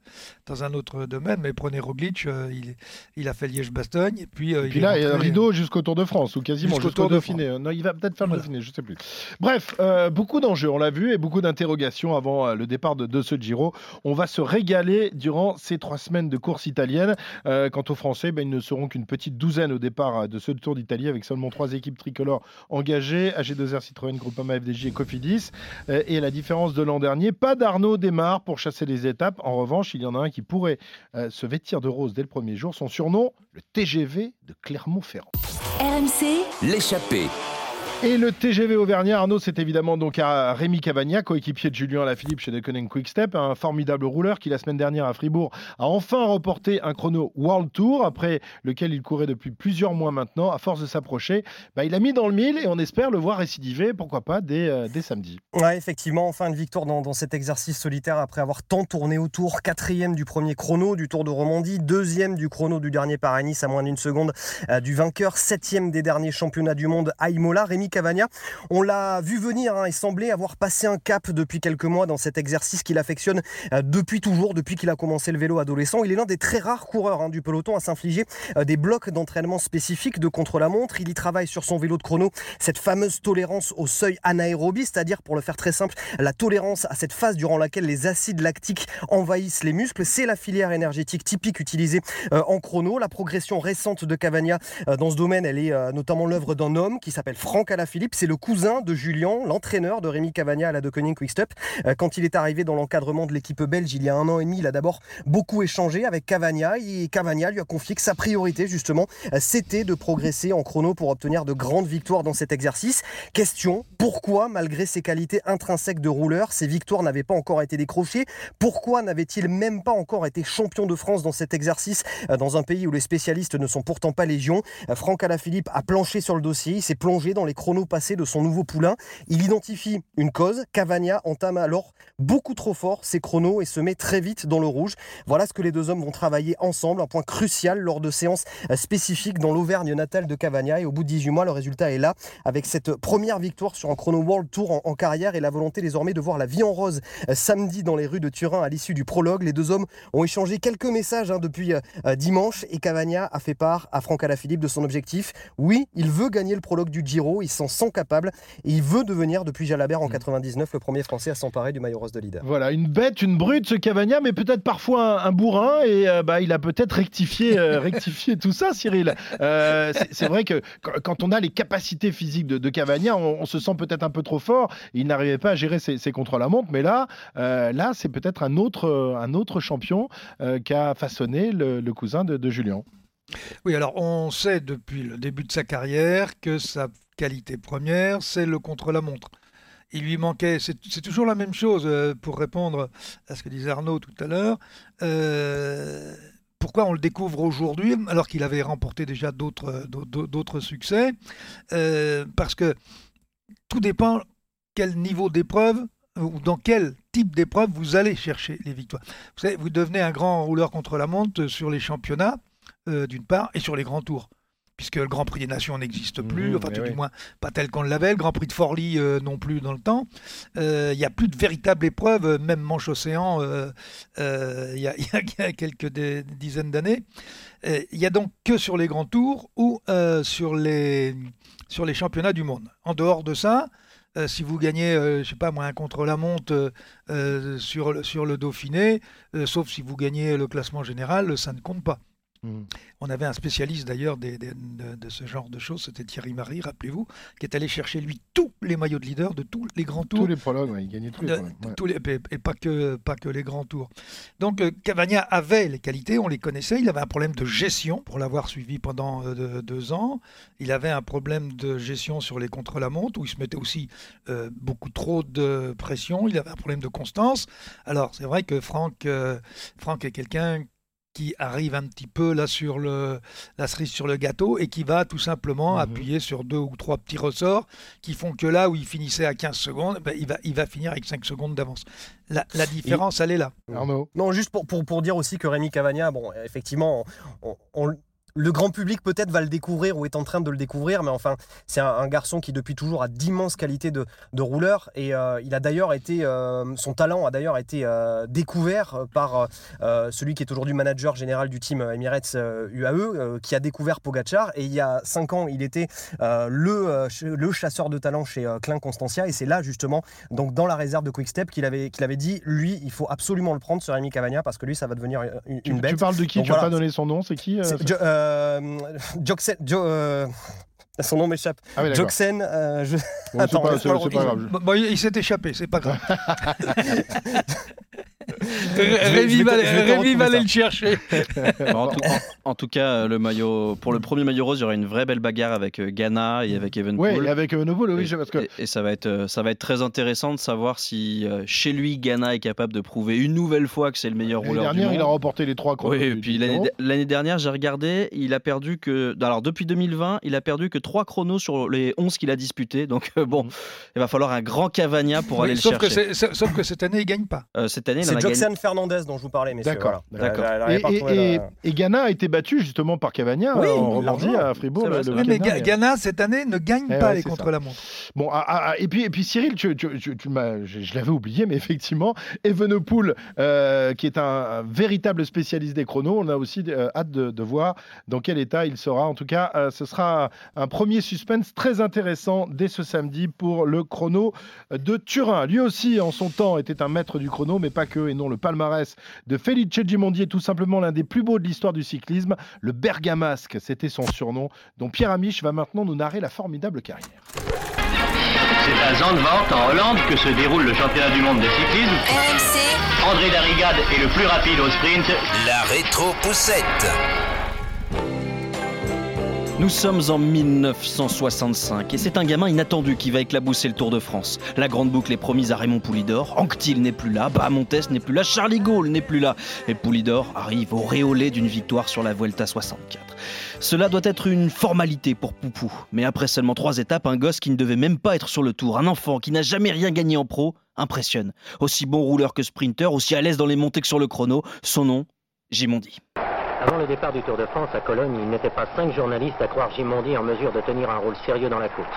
Speaker 4: dans un autre domaine. Mais prenez Roglic, euh, il, il a fait Liège-Bastogne, et puis, euh,
Speaker 2: Et puis
Speaker 4: est
Speaker 2: là, il y a un rideau jusqu'au Tour de France, ou quasiment
Speaker 4: Jusqu'au Tour
Speaker 2: Dauphiné. Non, il va peut-être faire le
Speaker 4: Voilà.
Speaker 2: Dauphiné, je sais plus. Bref, beaucoup d'enjeux, on l'a vu, et beaucoup d'interrogations avant le départ de, de ce Giro. On va se régaler durant ces trois semaines de course italienne. Quant aux Français, ben, ils ne seront qu'une petite douzaine au départ euh, de ce Tour d'Italie, avec seulement trois équipes tricolores engagées, AG2R, Citroën, Groupama FDJ et Cofidis. Euh, et à la différence de l'an dernier, pas d'Arnaud démarre pour chasser les étapes. En revanche, il y en a un qui pourrait euh, se vêtir de rose dès le premier jour. Son surnom, le TGV de Clermont-Ferrand.
Speaker 7: RMC,
Speaker 10: L'échappée.
Speaker 2: Et le TGV Auvergnat, Arnaud, c'est évidemment donc à Rémi Cavagna, coéquipier de Julien Alaphilippe chez Deceuninck Quick-Step, un formidable rouleur qui la semaine dernière à Fribourg a enfin remporté un chrono World Tour, après lequel il courait depuis plusieurs mois maintenant. À force de s'approcher, bah, il a mis dans le mille et on espère le voir récidiver, pourquoi pas, dès, euh, samedi.
Speaker 5: Effectivement, enfin une victoire dans, dans, cet exercice solitaire après avoir tant tourné autour. Quatrième du premier chrono du Tour de Romandie, deuxième du chrono du dernier Paris-Nice à moins d'une seconde euh, du vainqueur, septième des derniers championnats du monde à Imola. Rémi Cavagna. On l'a vu venir hein, et semblait avoir passé un cap depuis quelques mois dans cet exercice qu'il affectionne euh, depuis toujours, depuis qu'il a commencé le vélo adolescent. Il est l'un des très rares coureurs hein, du peloton à s'infliger euh, des blocs d'entraînement spécifiques de contre-la-montre. Il y travaille sur son vélo de chrono cette fameuse tolérance au seuil anaérobie, c'est-à-dire pour le faire très simple, la tolérance à cette phase durant laquelle les acides lactiques envahissent les muscles. C'est la filière énergétique typique utilisée euh, en chrono. La progression récente de Cavagna dans ce domaine, elle est notamment l'œuvre d'un homme qui s'appelle Franck Alaphilippe c'est le cousin de Julien, l'entraîneur de Rémi Cavagna à la De Koning Quickstep. Euh, quand il est arrivé dans l'encadrement de l'équipe belge il y a un an et demi, il a d'abord beaucoup échangé avec Cavagna et Cavagna lui a confié que sa priorité justement euh, c'était de progresser en chrono pour obtenir de grandes victoires dans cet exercice. Question, pourquoi malgré ses qualités intrinsèques de rouleur, ces victoires n'avaient pas encore été décrochées? Pourquoi n'avait-il même pas encore été champion de France dans cet exercice euh, dans un pays où les spécialistes ne sont pourtant pas légion? Franck Alaphilippe a planché sur le dossier, il s'est plongé dans les chronos passés de son nouveau poulain. Il identifie une cause. Cavagna entame alors beaucoup trop fort ses chronos et se met très vite dans le rouge. Voilà ce que les deux hommes vont travailler ensemble, un point crucial lors de séances euh, spécifiques dans l'Auvergne natale de Cavagna. Et au bout de 18 mois, le résultat est là, avec cette première victoire sur un chrono World Tour en, carrière et la volonté désormais de voir la vie en rose euh, samedi dans les rues de Turin à l'issue du prologue. Les deux hommes ont échangé quelques messages hein, depuis euh, dimanche et Cavagna a fait part à Franck Alaphilippe de son objectif. Oui, il veut gagner le prologue du Giro, il s'en sent capable et il veut devenir depuis Jalabert en 99 mm. le premier Français à s'emparer du maillot rose de leader.
Speaker 2: Voilà, une bête, une brute ce Cavagna, mais peut-être parfois un, bourrin et euh, bah, il a peut-être rectifié, euh, rectifié tout ça, Cyril. Euh, c'est vrai que quand on a les capacités physiques de, Cavagna, on, se sent peut-être un peu trop fort. Il n'arrivait pas à gérer ses, ses contrôles à montre, mais là, là c'est peut-être un autre, un autre champion qu'a façonné le, cousin de, de Julien.
Speaker 4: Oui, alors on sait depuis le début de sa carrière que sa qualité première, c'est le contre-la-montre. Il lui manquait, c'est toujours la même chose euh, pour répondre à ce que disait Arnaud tout à l'heure. Euh, pourquoi on le découvre aujourd'hui alors qu'il avait remporté déjà d'autres succès euh, Parce que tout dépend quel niveau d'épreuve ou dans quel type d'épreuve vous allez chercher les victoires. Vous, savez, vous devenez un grand rouleur contre la montre sur les championnats, d'une part, et sur les grands tours puisque le Grand Prix des Nations n'existe plus, mmh, enfin tout du moins pas tel qu'on l'avait, le Grand Prix de Forlì euh, non plus dans le temps. Euh, il n'y a plus de véritable épreuve, euh, même Manche-Océan, il y, a quelques dizaines d'années. Il n'y a donc que sur les grands tours ou sur, les, sur les championnats du monde. En dehors de ça, si vous gagnez, je sais pas moi, un contre-la-montre sur, sur le Dauphiné, sauf si vous gagnez le classement général, ça ne compte pas. Mmh. On avait un spécialiste d'ailleurs de, ce genre de choses, c'était Thierry Marie, rappelez-vous, qui est allé chercher lui tous les maillots de leader de tous les grands tours.
Speaker 2: Tous les prologues, il gagnait tous les
Speaker 4: et pas que, pas que les grands tours. Donc euh, Cavagna avait les qualités, on les connaissait, il avait un problème de gestion pour l'avoir suivi pendant euh, deux ans. Il avait un problème de gestion sur les contre-la-montre où il se mettait aussi euh, beaucoup trop de pression, il avait un problème de constance. Alors c'est vrai que Franck, Franck est quelqu'un qui arrive un petit peu là sur le, la cerise sur le gâteau et qui va tout simplement mhm. appuyer sur deux ou trois petits ressorts qui font que là où il finissait à 15 secondes, ben, il, va, il va finir avec 5 secondes d'avance. La, différence, elle est là.
Speaker 5: Non, juste pour, pour, pour, dire aussi que Rémi Cavagna, bon, effectivement, on, on, le grand public peut-être va le découvrir ou est en train de le découvrir, mais enfin, c'est un, garçon qui depuis toujours a d'immenses qualités de, rouleur et euh, il a d'ailleurs été, euh, son talent a d'ailleurs été euh, découvert par celui qui est aujourd'hui manager général du team Emirates UAE, qui a découvert Pogachar et il y a cinq ans, il était le, le chasseur de talent chez Klein Constantia et c'est là justement, donc dans la réserve de Quickstep, qu'il avait, qu'il avait dit, lui, il faut absolument le prendre, ce Rémi Cavagna, parce que lui, ça va devenir une, tu, bête.
Speaker 2: Tu parles de qui? Tu n'as pas donné son nom, c'est qui
Speaker 5: Joxen, euh, son nom m'échappe. Ah Joxen. Euh, je...
Speaker 4: Attends, pas, pas, grave. Bon, il s'est échappé, c'est pas grave. Rémi va aller le chercher.
Speaker 3: en, tout, en, tout, cas, le maillot, pour le premier maillot rose, il y aura une vraie belle bagarre avec euh, Ghana et avec.
Speaker 2: Oui, avec Evenpool, oui,
Speaker 3: et,
Speaker 2: parce que...
Speaker 3: et, ça, va être, euh, ça va être très intéressant de savoir si euh, chez lui, Ghana est capable de prouver une nouvelle fois que c'est le meilleur rouleur
Speaker 2: du
Speaker 3: monde.
Speaker 2: il a remporté les trois
Speaker 3: chronos. Oui, et puis l'année dernière, j'ai regardé, il a perdu que. Alors, depuis 2020, il a perdu que trois chronos sur les 11 qu'il a disputés. Donc, bon, mhm. il va falloir un grand Cavagna pour aller le
Speaker 4: sauf
Speaker 3: chercher.
Speaker 4: Que sauf que cette année, il gagne pas.
Speaker 3: cette année,
Speaker 5: c'est Joxan Fernandez dont je vous parlais, messieurs.
Speaker 2: D'accord.
Speaker 5: Voilà.
Speaker 2: Et, et, Ghana a été battu justement par Cavagna
Speaker 4: oui,
Speaker 2: en rebondit à Fribourg.
Speaker 4: Vrai, le, mais Ghana, cette année, ne gagne
Speaker 2: eh
Speaker 4: pas
Speaker 2: ouais,
Speaker 4: les contre-la-montre.
Speaker 2: Bon, ah, ah, et, puis, et puis Cyril, tu, tu, tu, je, je l'avais oublié, mais effectivement, Evenepoel, euh, qui est un, un, véritable spécialiste des chronos, on a aussi euh, hâte de, de, voir dans quel état il sera. En tout cas, euh, ce sera un, un, premier suspense très intéressant dès ce samedi pour le chrono de Turin. Lui aussi, en son temps, était un maître du chrono, mais pas que, et le palmarès de Felice Gimondi est tout simplement l'un des plus beaux de l'histoire du cyclisme. Le Bergamasque, c'était son surnom, dont Pierre Amiche va maintenant nous narrer la formidable carrière.
Speaker 10: C'est à Zandvoort, en Hollande, que se déroule le championnat du monde de cyclisme.
Speaker 11: RMC.
Speaker 10: André Darrigade est le plus rapide au sprint.
Speaker 11: La rétro-poussette.
Speaker 3: Nous sommes en 1965 et c'est un gamin inattendu qui va éclabousser le Tour de France. La grande boucle est promise à Raymond Poulidor, Anctil n'est plus là, Bahamontes n'est plus là, Charlie Gaulle n'est plus là et Poulidor arrive au réolé d'une victoire sur la Vuelta 64. Cela doit être une formalité pour Poupou, mais après seulement trois étapes, un gosse qui ne devait même pas être sur le Tour, un enfant qui n'a jamais rien gagné en pro, impressionne. Aussi bon rouleur que sprinter, aussi à l'aise dans les montées que sur le chrono, son nom, Gimondi.
Speaker 12: Avant le départ du Tour de France à Cologne, il n'était pas cinq journalistes à croire Gimondi en mesure de tenir un rôle sérieux dans la course.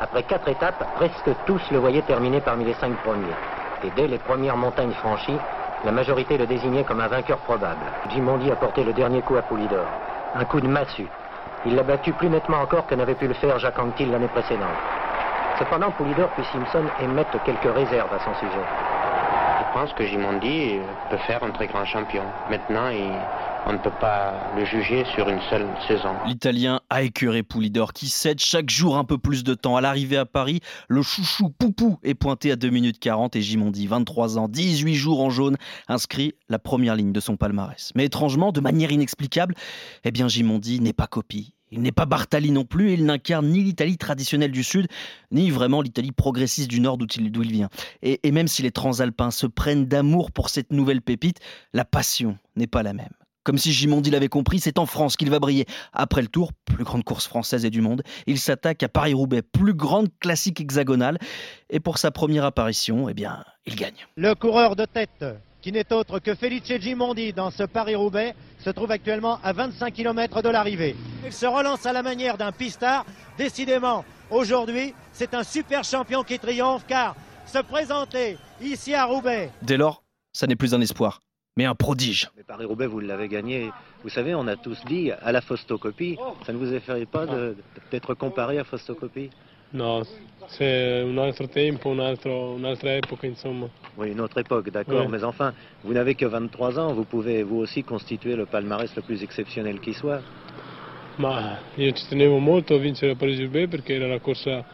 Speaker 12: Après quatre étapes, presque tous le voyaient terminer parmi les cinq premiers. Et dès les premières montagnes franchies, la majorité le désignait comme un vainqueur probable. Gimondi a porté le dernier coup à Poulidor. Un coup de massue. Il l'a battu plus nettement encore que n'avait pu le faire Jacques Anquetil l'année précédente. Cependant, Poulidor puis Simpson émettent quelques réserves à son sujet.
Speaker 13: Je pense que Gimondi peut faire un très grand champion. Maintenant, il on ne peut pas le juger sur une seule saison.
Speaker 3: L'Italien a écœuré Poulidor qui cède chaque jour un peu plus de temps. À l'arrivée à Paris, le chouchou Poupou est pointé à 2 minutes 40 et Gimondi, 23 ans, 18 jours en jaune, inscrit la première ligne de son palmarès. Mais étrangement, de manière inexplicable, eh bien Gimondi n'est pas copie. Il n'est pas Bartali non plus, et il n'incarne ni l'Italie traditionnelle du Sud, ni vraiment l'Italie progressiste du Nord d'où il, vient. Et même si les transalpins se prennent d'amour pour cette nouvelle pépite, la passion n'est pas la même. Comme si Gimondi l'avait compris, c'est en France qu'il va briller. Après le Tour, plus grande course française et du monde, il s'attaque à Paris-Roubaix, plus grande classique hexagonale. Et pour sa première apparition, eh bien, il gagne.
Speaker 14: Le coureur de tête, qui n'est autre que Felice Gimondi dans ce Paris-Roubaix, se trouve actuellement à 25 km de l'arrivée. Il se relance à la manière d'un pistard. Décidément, aujourd'hui, c'est un super champion qui triomphe car se présenter ici à Roubaix.
Speaker 3: Dès lors, ça n'est plus un espoir mais un prodige.
Speaker 15: Mais Paris-Roubaix, vous l'avez gagné. Vous savez, on a tous dit à la Faustocopie. Ça ne vous effraie pas d'être comparé à Faustocopie
Speaker 16: Non, c'est un autre tempo, une autre, une autre époque, insomma.
Speaker 15: Oui, une autre époque, d'accord.
Speaker 16: Oui.
Speaker 15: Mais enfin, vous n'avez que 23 ans. Vous pouvez, vous aussi, constituer le palmarès le plus exceptionnel qui soit.
Speaker 16: Ma io ci tenevo molto a vincere Parigi-Roubaix perché era la corsa,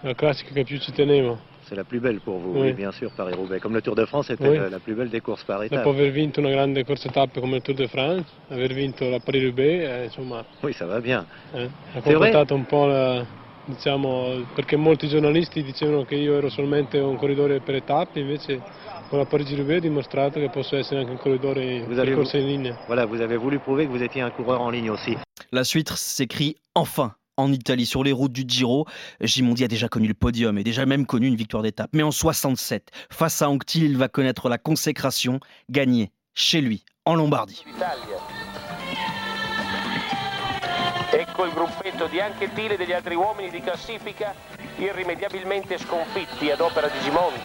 Speaker 16: la classica che più ci tenevo.
Speaker 15: C'est la plus belle pour vous,
Speaker 16: Oui.
Speaker 15: oui, bien sûr, Paris-Roubaix. Comme le Tour de France était
Speaker 16: Oui.
Speaker 15: la, plus belle des courses par étapes.
Speaker 16: Dopo aver vinto una grande corsa tappe come il Tour de France, aver vinto la Paris-Roubaix, eh, insomma,
Speaker 15: Oui, ça va bien.
Speaker 16: eh, ha
Speaker 15: C'est vrai
Speaker 16: comportato un po' la, diciamo, perché molti giornalisti dicevano che io ero solamente un corridore per tappe, invece con la Parigi-Roubaix ho dimostrato che posso essere anche un corridore
Speaker 15: Vous
Speaker 16: per corsa in linea.
Speaker 15: voilà, vous avez voulu prouver que vous étiez un coureur en ligne aussi.
Speaker 3: La suite s'écrit enfin en Italie, sur les routes du Giro. Gimondi a déjà connu le podium et déjà même connu une victoire d'étape. Mais en 67, face à Anctil, il va connaître la consécration, gagner chez lui, en Lombardie.
Speaker 17: Ecco il gruppetto di Anquetil e degli altri uomini di classifica irrimediabilmente sconfitti ad opera di Gimondi.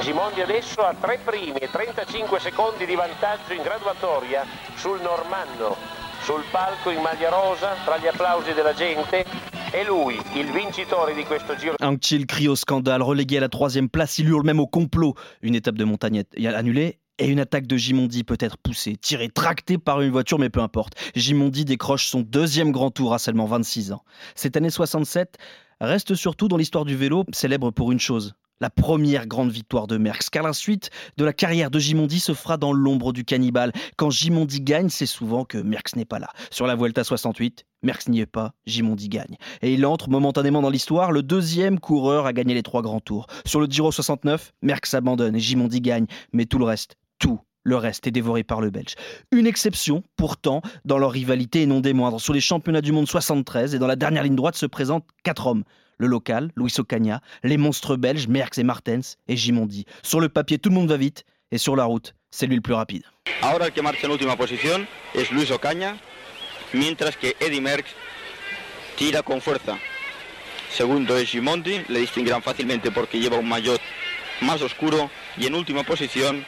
Speaker 17: Gimondi adesso ha tre primi e 35 secondi di vantaggio in graduatoria sul Normanno. Sul palco in maglia rosa, tra gli applausi della gente, è lui, il vincitore di questo giro.
Speaker 3: Anctil crie au scandale, relégué à la troisième place, il hurle même au complot. Une étape de montagne annulée et une attaque de Gimondi peut être poussée, tirée, tractée par une voiture, mais peu importe. Gimondi décroche son deuxième grand tour à seulement 26 ans. Cette année 67 reste surtout dans l'histoire du vélo célèbre pour une chose, la première grande victoire de Merckx, car la suite de la carrière de Gimondi se fera dans l'ombre du cannibale. Quand Gimondi gagne, c'est souvent que Merckx n'est pas là. Sur la Vuelta 68, Merckx n'y est pas, Gimondi gagne. Et il entre momentanément dans l'histoire, le deuxième coureur à gagner les trois grands tours. Sur le Giro 69, Merckx abandonne et Gimondi gagne, mais tout le reste, tout le reste est dévoré par le Belge. Une exception, pourtant, dans leur rivalité et non des moindres. Sur les championnats du monde 73 et dans la dernière ligne droite se présentent quatre hommes le local, Luis Ocaña, les monstres belges, Merckx et Martens, et Gimondi. Sur le papier, tout le monde va vite, et sur la route, c'est lui le plus rapide.
Speaker 18: Ahora el que marcha en última posición es Luis Ocaña, mientras que Eddy Merckx tira con fuerza. Segundo es Gimondi, le distinguirán fácilmente porque lleva un maillot más oscuro. Y en última posición,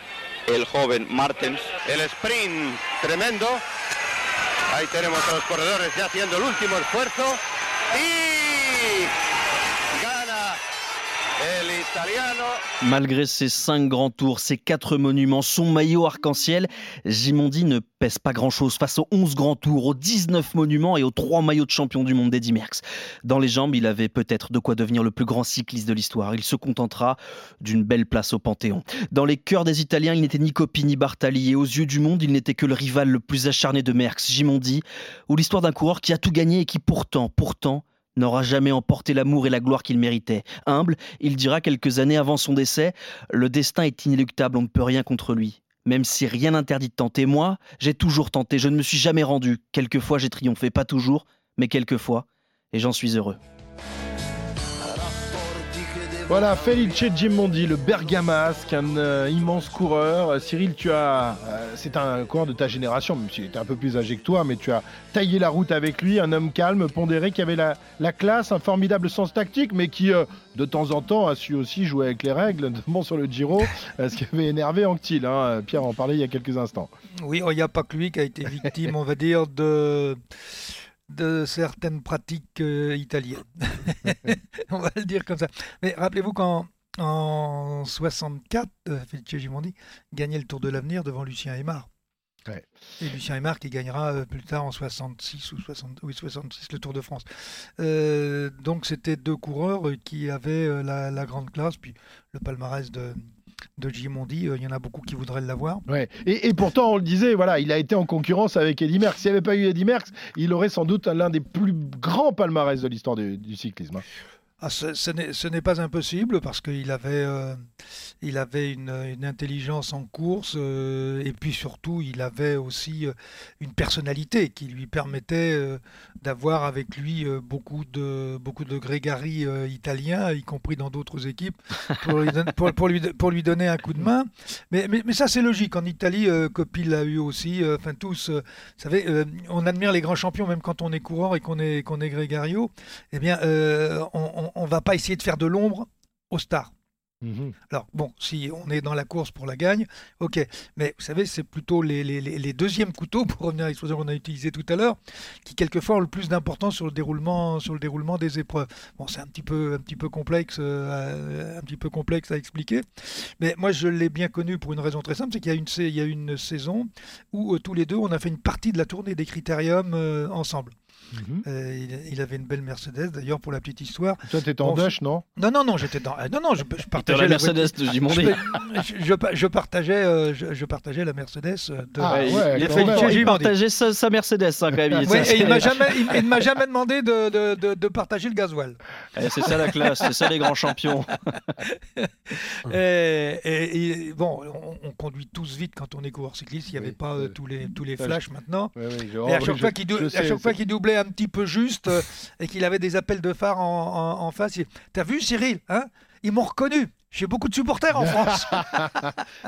Speaker 18: el joven Martens.
Speaker 19: El sprint tremendo. Ahí tenemos a los corredores ya haciendo el último esfuerzo. Y
Speaker 3: Malgré ses cinq grands tours, ses quatre monuments, son maillot arc-en-ciel, Gimondi ne pèse pas grand-chose face aux 11 grands tours, aux 19 monuments et aux trois maillots de champion du monde d'Eddy Merckx. Dans les jambes, il avait peut-être de quoi devenir le plus grand cycliste de l'histoire. Il se contentera d'une belle place au Panthéon. Dans les cœurs des Italiens, il n'était ni Coppi ni Bartali et aux yeux du monde, il n'était que le rival le plus acharné de Merckx, Gimondi, ou l'histoire d'un coureur qui a tout gagné et qui pourtant, pourtant, n'aura jamais emporté l'amour et la gloire qu'il méritait. Humble, il dira quelques années avant son décès Le destin est inéluctable, on ne peut rien contre lui. Même si rien n'interdit de tenter, moi, j'ai toujours tenté, je ne me suis jamais rendu. Quelquefois j'ai triomphé, pas toujours, mais quelquefois, et j'en suis heureux.
Speaker 2: Voilà, Felice Gimondi, le bergamasque, un euh, immense coureur. Euh, Cyril, tu as, euh, c'est un coureur de ta génération, même s'il était un peu plus âgé que toi, mais tu as taillé la route avec lui, un homme calme, pondéré, qui avait la, la classe, un formidable sens tactique, mais qui, de temps en temps, a su aussi jouer avec les règles, notamment sur le Giro, ce qui avait énervé Anctil. Hein. Pierre en parlait il y a quelques instants.
Speaker 4: Oui, il n'y a pas que lui qui a été victime, on va dire, de, de certaines pratiques euh, italiennes. on va le dire comme ça. Mais rappelez-vous qu'en en 64, euh, Felice Gimondi gagnait le Tour de l'Avenir devant Lucien Aymar.
Speaker 2: Ouais.
Speaker 4: Et Lucien Aymar qui gagnera euh, plus tard en 66 ou 60, oui, 66 le Tour de France. Euh, donc c'était deux coureurs qui avaient la, la grande classe. Puis le palmarès de, de Gimondi, euh, il y en a beaucoup qui voudraient l'avoir.
Speaker 2: Ouais. Et, pourtant, on le disait, voilà, il a été en concurrence avec Eddy Merckx. S'il n'y avait pas eu Eddy Merckx, il aurait sans doute l'un des plus grands palmarès de l'histoire du, du cyclisme. hein.
Speaker 4: Ah, ce ce n'est pas impossible parce qu'il avait, euh, il avait une, intelligence en course euh, et puis surtout il avait aussi euh, une personnalité qui lui permettait d'avoir avec lui beaucoup de, beaucoup de italiens, y compris dans d'autres équipes, pour lui, pour, lui, donner un coup de main. Mais, mais, ça c'est logique. En Italie, Coppi l'a eu aussi. Enfin tous, vous savez, on admire les grands champions même quand on est coureur et qu'on est, qu'on est grégario. Eh bien, on ne va pas essayer de faire de l'ombre aux stars. Alors, bon, si on est dans la course pour la gagne, ok. Mais vous savez, c'est plutôt les, les- deuxièmes couteaux, pour revenir à l'expression qu'on a utilisée tout à l'heure, qui quelquefois ont le plus d'importance sur le déroulement, sur le déroulement des épreuves. Bon, c'est un petit peu, un petit peu complexe, euh, un petit peu complexe à expliquer. Mais moi, je l'ai bien connu pour une raison très simple, c'est qu'il y a une, il y a une saison où euh, tous les deux, on a fait une partie de la tournée des critériums euh, ensemble. Euh, il, il avait une belle Mercedes, d'ailleurs, pour la petite histoire.
Speaker 2: Toi, t'étais en
Speaker 4: Bon,
Speaker 2: Dutch, non?
Speaker 4: Non, non, non, j'étais dans. euh, Non, non, je, je partageais
Speaker 3: la Mercedes de Gimondi.
Speaker 4: Je, je- je- je partageais, euh, je, je partageais la Mercedes de.
Speaker 3: Ah, il-
Speaker 4: de
Speaker 3: il, il
Speaker 4: Gimondi.
Speaker 3: partageait sa, sa Mercedes hein, quand même.
Speaker 4: Ouais, et il
Speaker 3: c'est-
Speaker 4: m'a jamais, il, il ne m'a jamais demandé de, de- de- de partager le gasoil.
Speaker 3: Eh, c'est ça la classe, c'est ça les grands champions.
Speaker 4: et, et- et bon, on, on conduit tous vite quand on est coureur cycliste. Il n'y avait pas euh, tous les tous les flashs maintenant.
Speaker 2: Ouais, ouais,
Speaker 4: et à
Speaker 2: oh,
Speaker 4: chaque fois qu'il dou- un petit peu juste euh, et qu'il avait des appels de phare en, en- face, t'as vu Cyril hein? Ils m'ont reconnu. J'ai beaucoup de supporters en France.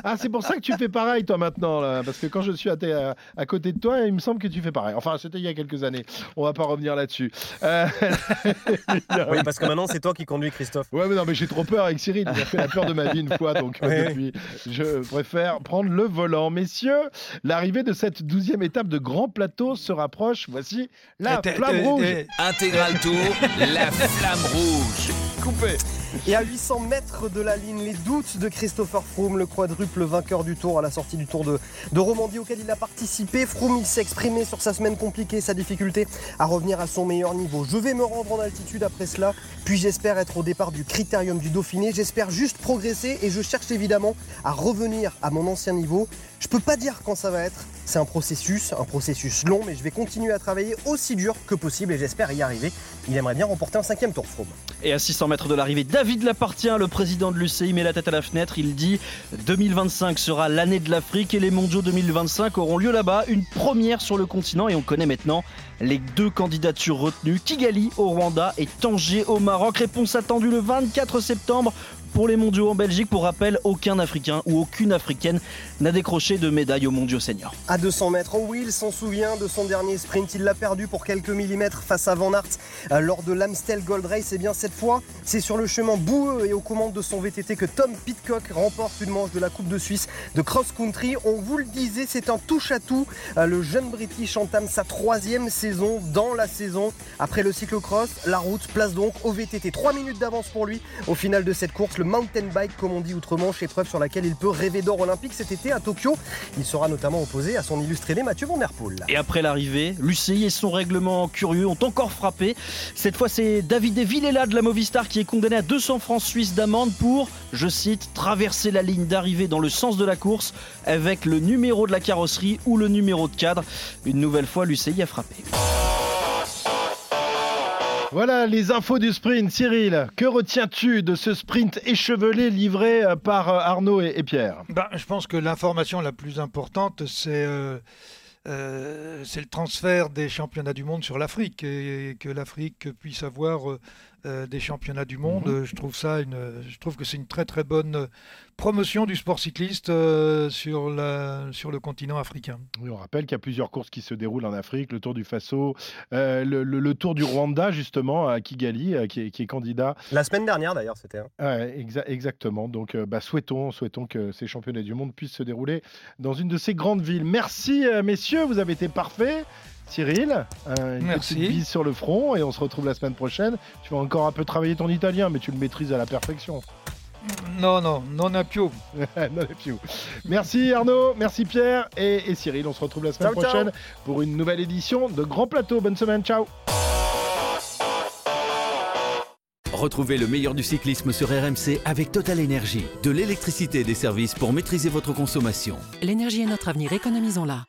Speaker 2: ah, c'est pour ça que tu fais pareil, toi, maintenant. Là, parce que quand je suis à, tes- à- à côté de toi, il me semble que tu fais pareil. Enfin, c'était il y a quelques années. On va pas revenir là-dessus. Euh,
Speaker 5: Oui, parce que maintenant, c'est toi qui conduis, Christophe.
Speaker 2: Ouais, mais non, mais j'ai trop peur avec Cyril. Il a fait la peur de ma vie une fois, donc euh,
Speaker 5: Ouais.
Speaker 2: depuis, je préfère prendre le volant. Messieurs, l'arrivée de cette douzième étape de Grand Plateau se rapproche. Voici la
Speaker 11: Eh,
Speaker 2: flamme rouge.
Speaker 11: Intégral Tour, la flamme rouge.
Speaker 2: Coupé.
Speaker 5: Et à 800 mètres de la ligne, les doutes de Christopher Froome, le quadruple vainqueur du Tour à la sortie du Tour de, Romandie auquel il a participé. Froome, il s'est exprimé sur sa semaine compliquée, sa difficulté à revenir à son meilleur niveau. Je vais me rendre en altitude après cela, puis j'espère être au départ du critérium du Dauphiné. J'espère juste progresser et je cherche évidemment à revenir à mon ancien niveau. Je peux pas dire quand ça va être. C'est un processus, un processus long, mais je vais continuer à travailler aussi dur que possible et j'espère y arriver. Il aimerait bien remporter un cinquième tour, Froome.
Speaker 3: Et à 600 mètres de l'arrivée, David Lapartient, le président de l'UCI, met la tête à la fenêtre. Il dit 2025 sera l'année de l'Afrique et les mondiaux 2025 auront lieu là-bas. Une première sur le continent et on connaît maintenant les deux candidatures retenues Kigali au Rwanda et Tanger au Maroc. Réponse attendue le 24 septembre pour les mondiaux en Belgique. Pour rappel, aucun Africain ou aucune Africaine n'a décroché de médaille aux mondiaux seniors.
Speaker 5: À 200 mètres, Will s'en souvient de son dernier sprint. Il l'a perdu pour quelques millimètres face à Van Aert euh, lors de l'Amstel Gold Race. Et bien cette fois, c'est sur le chemin boueux et aux commandes de son VTT que Tom Pitcock remporte une manche de la Coupe de Suisse de cross-country. On vous le disait, c'est un touche-à-tout. Euh, Le jeune British entame sa troisième saison dans la saison. Après le cyclocross, la route place donc au VTT. 3 minutes d'avance pour lui au final de cette course. Mountain bike, comme on dit outre-Manche, épreuve sur laquelle il peut rêver d'or olympique cet été à Tokyo. Il sera notamment opposé à son illustré né Mathieu Van Der Poel.
Speaker 3: Et après l'arrivée, l'UCI et son règlement curieux ont encore frappé. Cette fois, c'est David Villela de la Movistar qui est condamné à 200 francs suisses d'amende pour, je cite, traverser la ligne d'arrivée dans le sens de la course avec le numéro de la carrosserie ou le numéro de cadre. Une nouvelle fois, l'UCI a frappé.
Speaker 2: Voilà les infos du sprint. Cyril, que retiens-tu de ce sprint échevelé livré euh, par euh, Arnaud et, Pierre?
Speaker 4: Ben, je pense que l'information la plus importante, c'est euh, c'est le transfert des championnats du monde sur l'Afrique et, que l'Afrique puisse avoir euh, des championnats du monde.
Speaker 2: Mhm.
Speaker 4: Je trouve ça une, je trouve que c'est une très très bonne promotion du sport cycliste euh, sur la, sur le continent africain.
Speaker 2: Oui, on rappelle qu'il y a plusieurs courses qui se déroulent en Afrique, le Tour du Faso, euh, le, le- le Tour du Rwanda justement à Kigali, euh, qui, est, qui est candidat.
Speaker 5: La semaine dernière d'ailleurs, c'était. hein.
Speaker 2: Ouais, exa- exactement. Donc, euh, bah, souhaitons, souhaitons que ces championnats du monde puissent se dérouler dans une de ces grandes villes. Merci, euh, messieurs, vous avez été parfaits. Cyril, euh, une
Speaker 4: Merci.
Speaker 2: petite bise sur le front et on se retrouve la semaine prochaine. Tu vas encore un peu travailler ton italien, mais tu le maîtrises à la perfection.
Speaker 4: Non, non, non a più.
Speaker 2: Non. Merci Arnaud, merci Pierre et, et Cyril. On se retrouve la semaine
Speaker 5: Ciao, ciao.
Speaker 2: prochaine pour une nouvelle édition de Grand Plateau. Bonne semaine, ciao.
Speaker 1: Retrouvez le meilleur du cyclisme sur RMC avec Total Énergie. De l'électricité et des services pour maîtriser votre consommation.
Speaker 20: L'énergie est notre avenir, économisons-la.